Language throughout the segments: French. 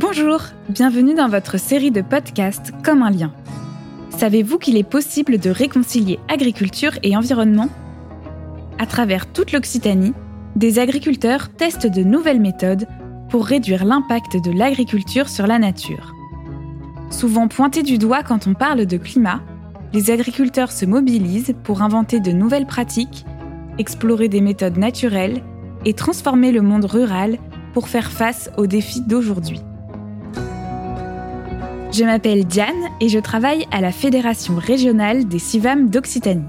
Bonjour, bienvenue dans votre série de podcasts Comme un lien. Savez-vous qu'il est possible de réconcilier agriculture et environnement? À travers toute l'Occitanie, des agriculteurs testent de nouvelles méthodes pour réduire l'impact de l'agriculture sur la nature. Souvent pointés du doigt quand on parle de climat, les agriculteurs se mobilisent pour inventer de nouvelles pratiques, explorer des méthodes naturelles et transformer le monde rural pour faire face aux défis d'aujourd'hui. Je m'appelle Diane et je travaille à la Fédération régionale des CIVAM d'Occitanie.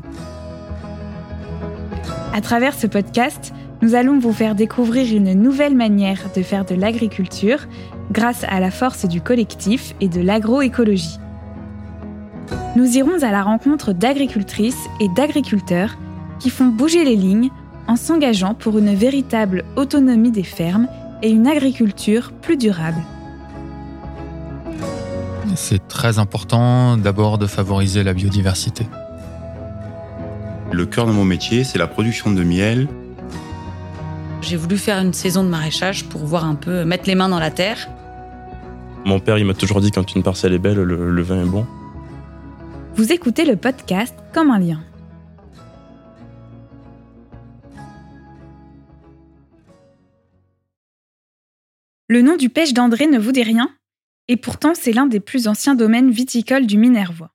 À travers ce podcast, nous allons vous faire découvrir une nouvelle manière de faire de l'agriculture grâce à la force du collectif et de l'agroécologie. Nous irons à la rencontre d'agricultrices et d'agriculteurs qui font bouger les lignes en s'engageant pour une véritable autonomie des fermes et une agriculture plus durable. C'est très important d'abord de favoriser la biodiversité. Le cœur de mon métier, c'est la production de miel. J'ai voulu faire une saison de maraîchage pour voir un peu mettre les mains dans la terre. Mon père, il m'a toujours dit quand une parcelle est belle, le, le vin est bon. Vous écoutez le podcast Comme un lien. Le nom du pêche d'André ne vous dit rien? Et pourtant, c'est l'un des plus anciens domaines viticoles du Minervois.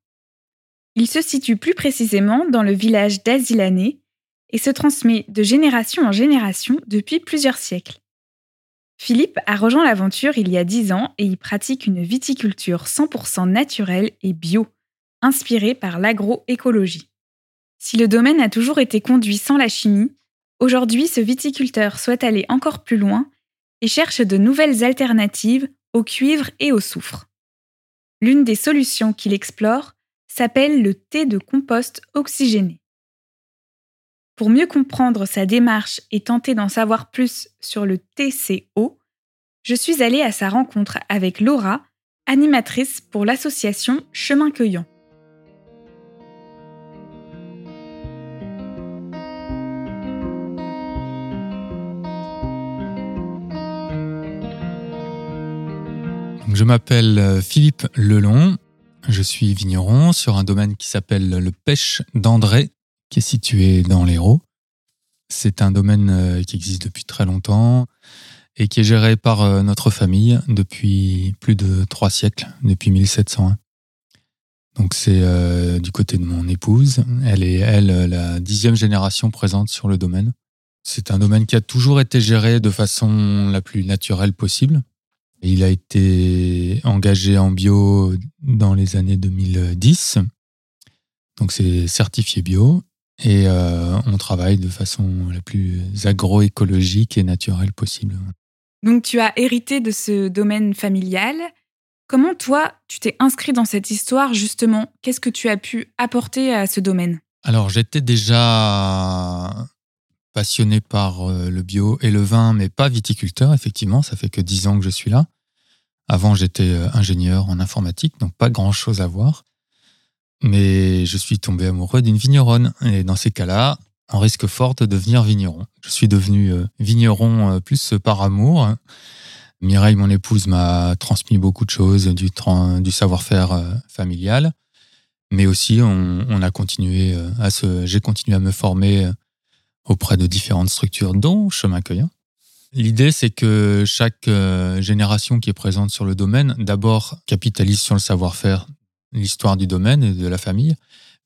Il se situe plus précisément dans le village d'Azilané et se transmet de génération en génération depuis plusieurs siècles. Philippe a rejoint l'aventure il y a dix ans et y pratique une viticulture 100% naturelle et bio, inspirée par l'agroécologie. Si le domaine a toujours été conduit sans la chimie, aujourd'hui ce viticulteur souhaite aller encore plus loin et cherche de nouvelles alternatives au cuivre et au soufre. L'une des solutions qu'il explore s'appelle le thé de compost oxygéné. Pour mieux comprendre sa démarche et tenter d'en savoir plus sur le TCO, je suis allée à sa rencontre avec Laura, animatrice pour l'association Chemin Cueillant. Je m'appelle euh, Philippe Lelon. Je suis vigneron sur un domaine qui s'appelle le Pêche d'André, qui est situé dans l'Hérault. C'est un domaine euh, qui existe depuis très longtemps et qui est géré par euh, notre famille depuis plus de trois siècles, depuis 1701. Donc c'est du côté de mon épouse. Elle est, elle, la dixième génération présente sur le domaine. C'est un domaine qui a toujours été géré de façon la plus naturelle possible. Il a été engagé en bio dans les années 2010. Donc c'est certifié bio. Et euh, on travaille de façon la plus agroécologique et naturelle possible. Donc tu as hérité de ce domaine familial. Comment toi, tu t'es inscrit dans cette histoire justement? Qu'est-ce que tu as pu apporter à ce domaine? Alors j'étais déjà passionné par euh, le bio et le vin, mais pas viticulteur, effectivement. Ça fait que dix ans que je suis là. Avant, j'étais euh, ingénieur en informatique, donc pas grand-chose à voir. Mais je suis tombé amoureux d'une vigneronne. Et dans ces cas-là, on risque fort de devenir vigneron. Je suis devenu euh, vigneron plus par amour. Mireille, mon épouse, m'a transmis beaucoup de choses, du, savoir-faire familial. Mais aussi, on a continué à se, j'ai continué à me former auprès de différentes structures, dont Chemin Cueillant. L'idée, c'est que chaque euh, génération qui est présente sur le domaine, d'abord capitalise sur le savoir-faire, l'histoire du domaine et de la famille,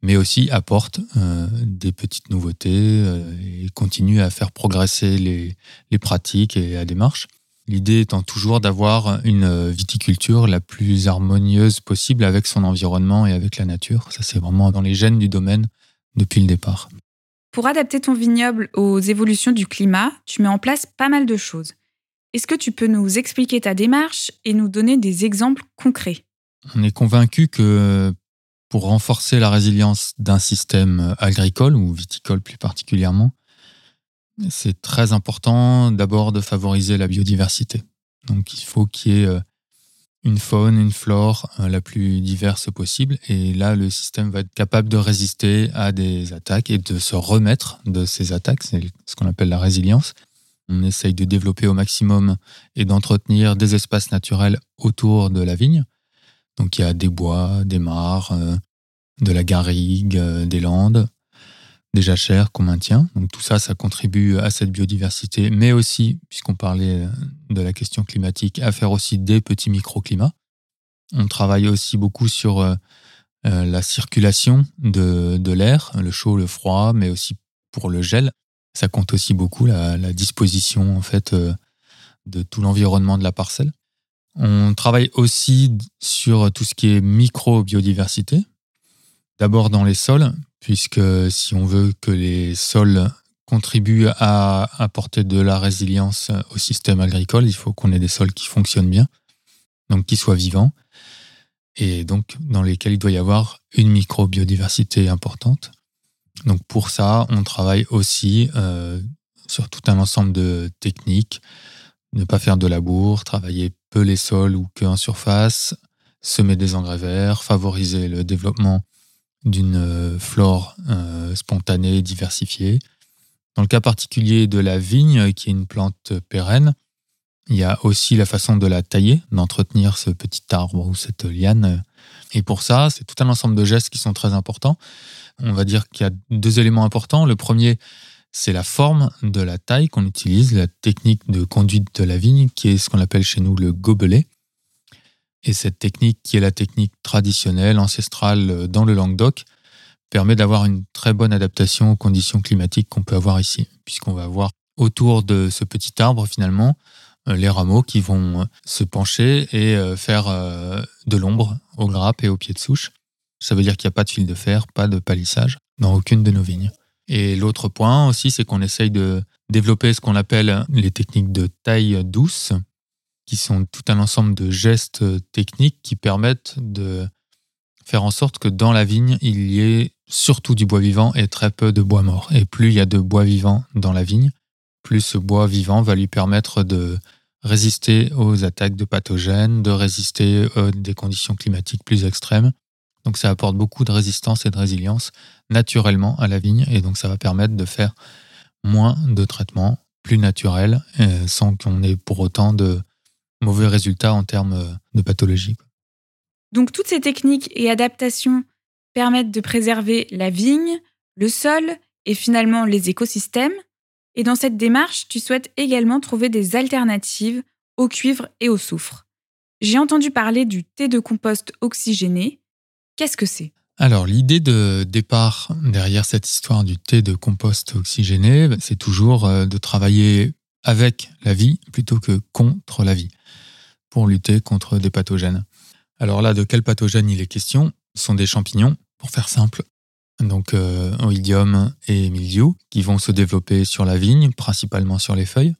mais aussi apporte euh, des petites nouveautés euh, et continue à faire progresser les, les pratiques et la démarche. L'idée étant toujours d'avoir une viticulture la plus harmonieuse possible avec son environnement et avec la nature. Ça, c'est vraiment dans les gènes du domaine depuis le départ. Pour adapter ton vignoble aux évolutions du climat, tu mets en place pas mal de choses. Est-ce que tu peux nous expliquer ta démarche et nous donner des exemples concrets? On est convaincu que pour renforcer la résilience d'un système agricole ou viticole plus particulièrement, c'est très important d'abord de favoriser la biodiversité. Donc il faut qu'il y ait euh, une faune, une flore euh, la plus diverse possible. Et là, le système va être capable de résister à des attaques et de se remettre de ces attaques. C'est ce qu'on appelle la résilience. On essaye de développer au maximum et d'entretenir des espaces naturels autour de la vigne. Donc il y a des bois, des mares, euh, de la garrigue, euh, des landes, des jachères qu'on maintient. Donc tout ça, ça contribue à cette biodiversité, mais aussi, puisqu'on parlait euh, de la question climatique, à faire aussi des petits microclimats. On travaille aussi beaucoup sur la circulation de, l'air, le chaud, le froid, mais aussi pour le gel. Ça compte aussi beaucoup la disposition en fait de tout l'environnement de la parcelle. On travaille aussi sur tout ce qui est micro-biodiversité. D'abord dans les sols, puisque si on veut que les sols contribuent à apporter de la résilience au système agricole, il faut qu'on ait des sols qui fonctionnent bien, donc qui soient vivants, et donc dans lesquels il doit y avoir une micro-biodiversité importante. Donc pour ça, on travaille aussi euh, sur tout un ensemble de techniques, ne pas faire de labour, travailler peu les sols ou que en surface, semer des engrais verts, favoriser le développement d'une euh, flore euh, spontanée, diversifiée. Dans le cas particulier de la vigne, qui est une plante pérenne, il y a aussi la façon de la tailler, d'entretenir ce petit arbre ou cette liane. Et pour ça, c'est tout un ensemble de gestes qui sont très importants. On va dire qu'il y a deux éléments importants. Le premier, c'est la forme de la taille qu'on utilise, la technique de conduite de la vigne, qui est ce qu'on appelle chez nous le gobelet. Et cette technique, qui est la technique traditionnelle, ancestrale euh, dans le Languedoc, permet d'avoir une très bonne adaptation aux conditions climatiques qu'on peut avoir ici, puisqu'on va avoir autour de ce petit arbre, finalement, euh, les rameaux qui vont euh, se pencher et faire de l'ombre aux grappes et aux pieds de souche. Ça veut dire qu'il n'y a pas de fil de fer, pas de palissage dans aucune de nos vignes. Et l'autre point aussi, c'est qu'on essaye de développer ce qu'on appelle les techniques de taille douce, qui sont tout un ensemble de gestes techniques qui permettent de faire en sorte que dans la vigne, il y ait surtout du bois vivant et très peu de bois mort. Et plus il y a de bois vivant dans la vigne, plus ce bois vivant va lui permettre de résister aux attaques de pathogènes, de résister à euh, des conditions climatiques plus extrêmes donc ça apporte beaucoup de résistance et de résilience naturellement à la vigne et donc ça va permettre de faire moins de traitements plus naturels euh, sans qu'on ait pour autant de mauvais résultats en termes euh, de pathologie. Donc toutes ces techniques et adaptations permettent de préserver la vigne, le sol et finalement les écosystèmes. Et dans cette démarche, tu souhaites également trouver des alternatives au cuivre et au soufre. J'ai entendu parler du thé de compost oxygéné. Qu'est-ce que c'est? Alors, l'idée de départ derrière cette histoire du thé de compost oxygéné, c'est toujours euh, de travailler avec la vie plutôt que contre la vie pour lutter contre des pathogènes. Alors là, de quels pathogènes il est question? Ce sont des champignons, pour faire simple. Donc, euh, oïdium et mildiou, qui vont se développer sur la vigne, principalement sur les feuilles.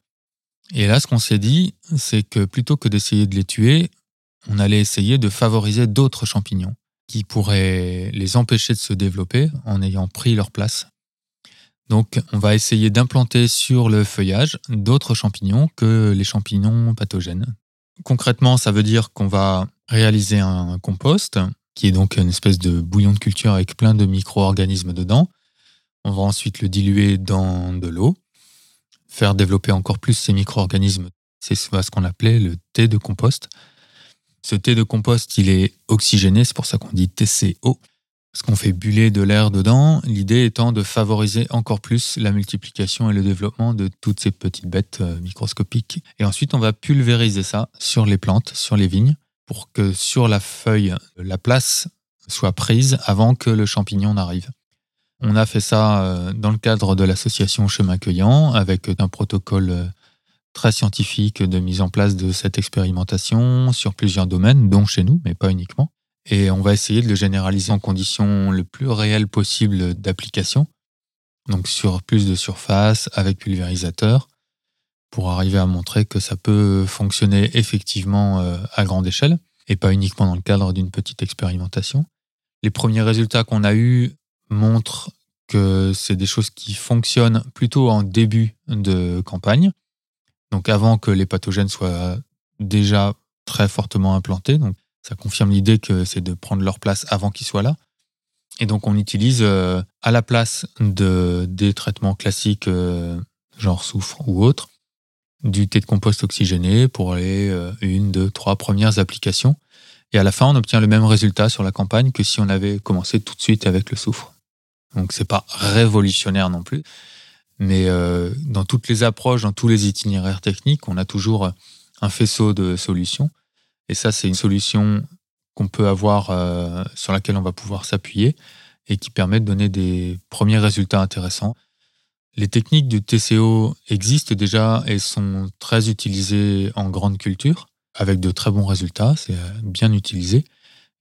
Et là, ce qu'on s'est dit, c'est que plutôt que d'essayer de les tuer, on allait essayer de favoriser d'autres champignons qui pourraient les empêcher de se développer en ayant pris leur place. Donc on va essayer d'implanter sur le feuillage d'autres champignons que les champignons pathogènes. Concrètement, ça veut dire qu'on va réaliser un compost, qui est donc une espèce de bouillon de culture avec plein de micro-organismes dedans. On va ensuite le diluer dans de l'eau, faire développer encore plus ces micro-organismes. C'est ce qu'on appelait le thé de compost. Ce thé de compost, il est oxygéné, c'est pour ça qu'on dit TCO, parce qu'on fait buller de l'air dedans, l'idée étant de favoriser encore plus la multiplication et le développement de toutes ces petites bêtes euh, microscopiques. Et ensuite, on va pulvériser ça sur les plantes, sur les vignes, pour que sur la feuille, la place soit prise avant que le champignon n'arrive. On a fait ça euh, dans le cadre de l'association Chemin Cueillant avec un protocole euh, très scientifique de mise en place de cette expérimentation sur plusieurs domaines, dont chez nous, mais pas uniquement. Et on va essayer de le généraliser en conditions le plus réelles possible d'application, donc sur plus de surface, avec pulvérisateur, pour arriver à montrer que ça peut fonctionner effectivement euh, à grande échelle, et pas uniquement dans le cadre d'une petite expérimentation. Les premiers résultats qu'on a eus montrent que c'est des choses qui fonctionnent plutôt en début de campagne, donc avant que les pathogènes soient déjà très fortement implantés. Ça confirme l'idée que c'est de prendre leur place avant qu'ils soient là. Et donc on utilise euh, à la place de, des traitements classiques, euh, genre soufre ou autre, du thé de compost oxygéné pour les euh, une, deux, trois premières applications. Et à la fin, on obtient le même résultat sur la campagne que si on avait commencé tout de suite avec le soufre. Donc c'est pas révolutionnaire non plus, mais euh, dans toutes les approches, dans tous les itinéraires techniques, on a toujours un faisceau de solutions. Et ça, c'est une solution qu'on peut avoir, euh, sur laquelle on va pouvoir s'appuyer et qui permet de donner des premiers résultats intéressants. Les techniques du TCO existent déjà et sont très utilisées en grande culture, avec de très bons résultats, c'est euh, bien utilisé.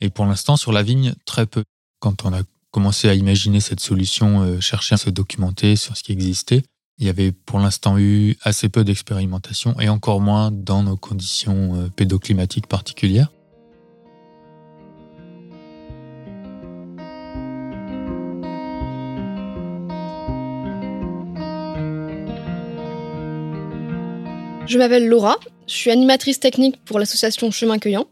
Et pour l'instant, sur la vigne, très peu. Quand on a commencé à imaginer cette solution, euh, chercher à se documenter sur ce qui existait, il y avait pour l'instant eu assez peu d'expérimentation et encore moins dans nos conditions euh, pédoclimatiques particulières. Je m'appelle Laura, je suis animatrice technique pour l'association Chemin Cueillant.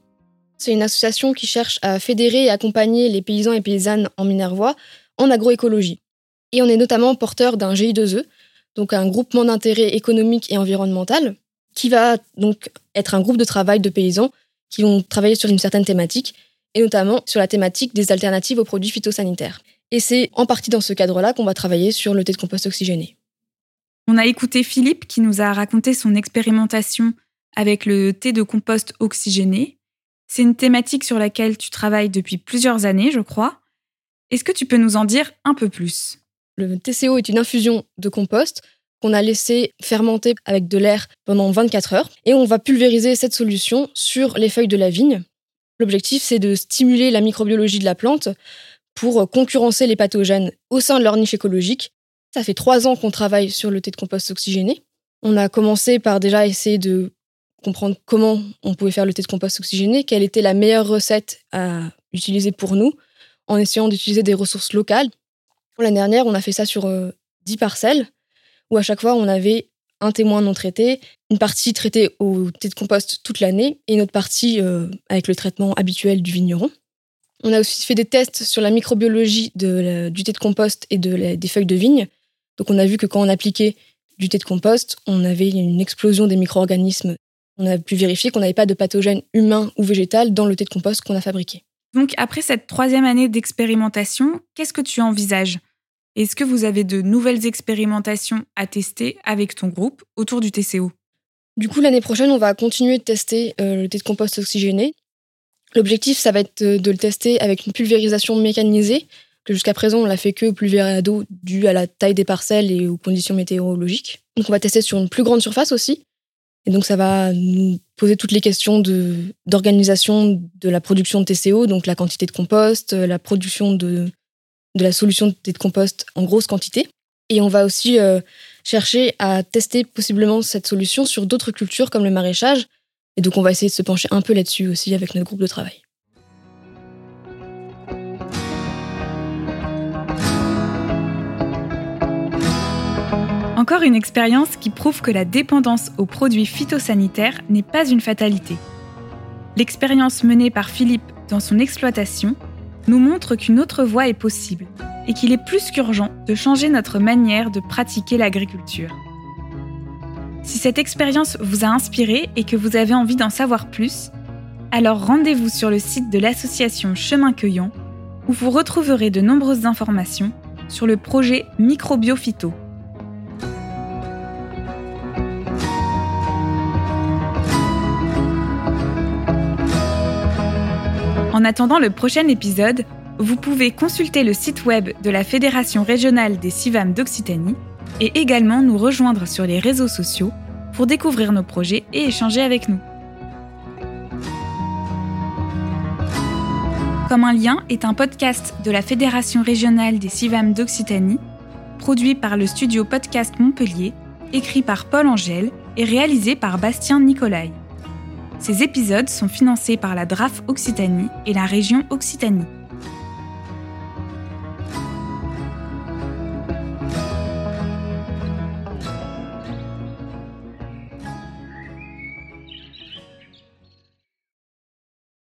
C'est une association qui cherche à fédérer et accompagner les paysans et paysannes en Minervois en agroécologie. Et on est notamment porteur d'un GI2E, donc un groupement d'intérêt économique et environnemental, qui va donc être un groupe de travail de paysans qui vont travailler sur une certaine thématique, et notamment sur la thématique des alternatives aux produits phytosanitaires. Et c'est en partie dans ce cadre-là qu'on va travailler sur le thé de compost oxygéné. On a écouté Philippe qui nous a raconté son expérimentation avec le thé de compost oxygéné. C'est une thématique sur laquelle tu travailles depuis plusieurs années, je crois. Est-ce que tu peux nous en dire un peu plus? Le TCO est une infusion de compost qu'on a laissé fermenter avec de l'air pendant 24 heures et on va pulvériser cette solution sur les feuilles de la vigne. L'objectif, c'est de stimuler la microbiologie de la plante pour concurrencer les pathogènes au sein de leur niche écologique ça fait trois ans qu'on travaille sur le thé de compost oxygéné. On a commencé par déjà essayer de comprendre comment on pouvait faire le thé de compost oxygéné, quelle était la meilleure recette à utiliser pour nous, en essayant d'utiliser des ressources locales. L'année dernière, on a fait ça sur euh, dix 10 parcelles, où à chaque fois, on avait un témoin non traité, une partie traitée au thé de compost toute l'année et une autre partie euh, avec le traitement habituel du vigneron. On a aussi fait des tests sur la microbiologie du thé de compost et de des feuilles de vigne donc on a vu que quand on appliquait du thé de compost, on avait une explosion des micro-organismes. On a pu vérifier qu'on n'avait pas de pathogènes humains ou végétal dans le thé de compost qu'on a fabriqué. Donc après cette troisième année d'expérimentation, qu'est-ce que tu envisages? Est-ce que vous avez de nouvelles expérimentations à tester avec ton groupe autour du TCO Du coup, l'année prochaine, on va continuer de tester euh, le thé de compost oxygéné. L'objectif, ça va être de le tester avec une pulvérisation mécanisée que jusqu'à présent, on l'a fait que au d'eau dû à la taille des parcelles et aux conditions météorologiques. Donc on va tester sur une plus grande surface aussi. Et donc ça va nous poser toutes les questions d'organisation de la production de TCO, donc la quantité de compost, la production de, de la solution de compost en grosse quantité. Et on va aussi euh, chercher à tester possiblement cette solution sur d'autres cultures comme le maraîchage. Et donc on va essayer de se pencher un peu là-dessus aussi avec notre groupe de travail. Encore une expérience qui prouve que la dépendance aux produits phytosanitaires n'est pas une fatalité. L'expérience menée par Philippe dans son exploitation nous montre qu'une autre voie est possible et qu'il est plus qu'urgent de changer notre manière de pratiquer l'agriculture. Si cette expérience vous a inspiré et que vous avez envie d'en savoir plus, alors rendez-vous sur le site de l'association Chemin Cueillant où vous retrouverez de nombreuses informations sur le projet Microbiophyto. En attendant le prochain épisode, vous pouvez consulter le site web de la Fédération régionale des CIVAM d'Occitanie et également nous rejoindre sur les réseaux sociaux pour découvrir nos projets et échanger avec nous. Comme un lien est un podcast de la Fédération régionale des CIVAM d'Occitanie, produit par le studio Podcast Montpellier, écrit par Paul Angèle et réalisé par Bastien Nicolai. Ces épisodes sont financés par la DRAF Occitanie et la région Occitanie.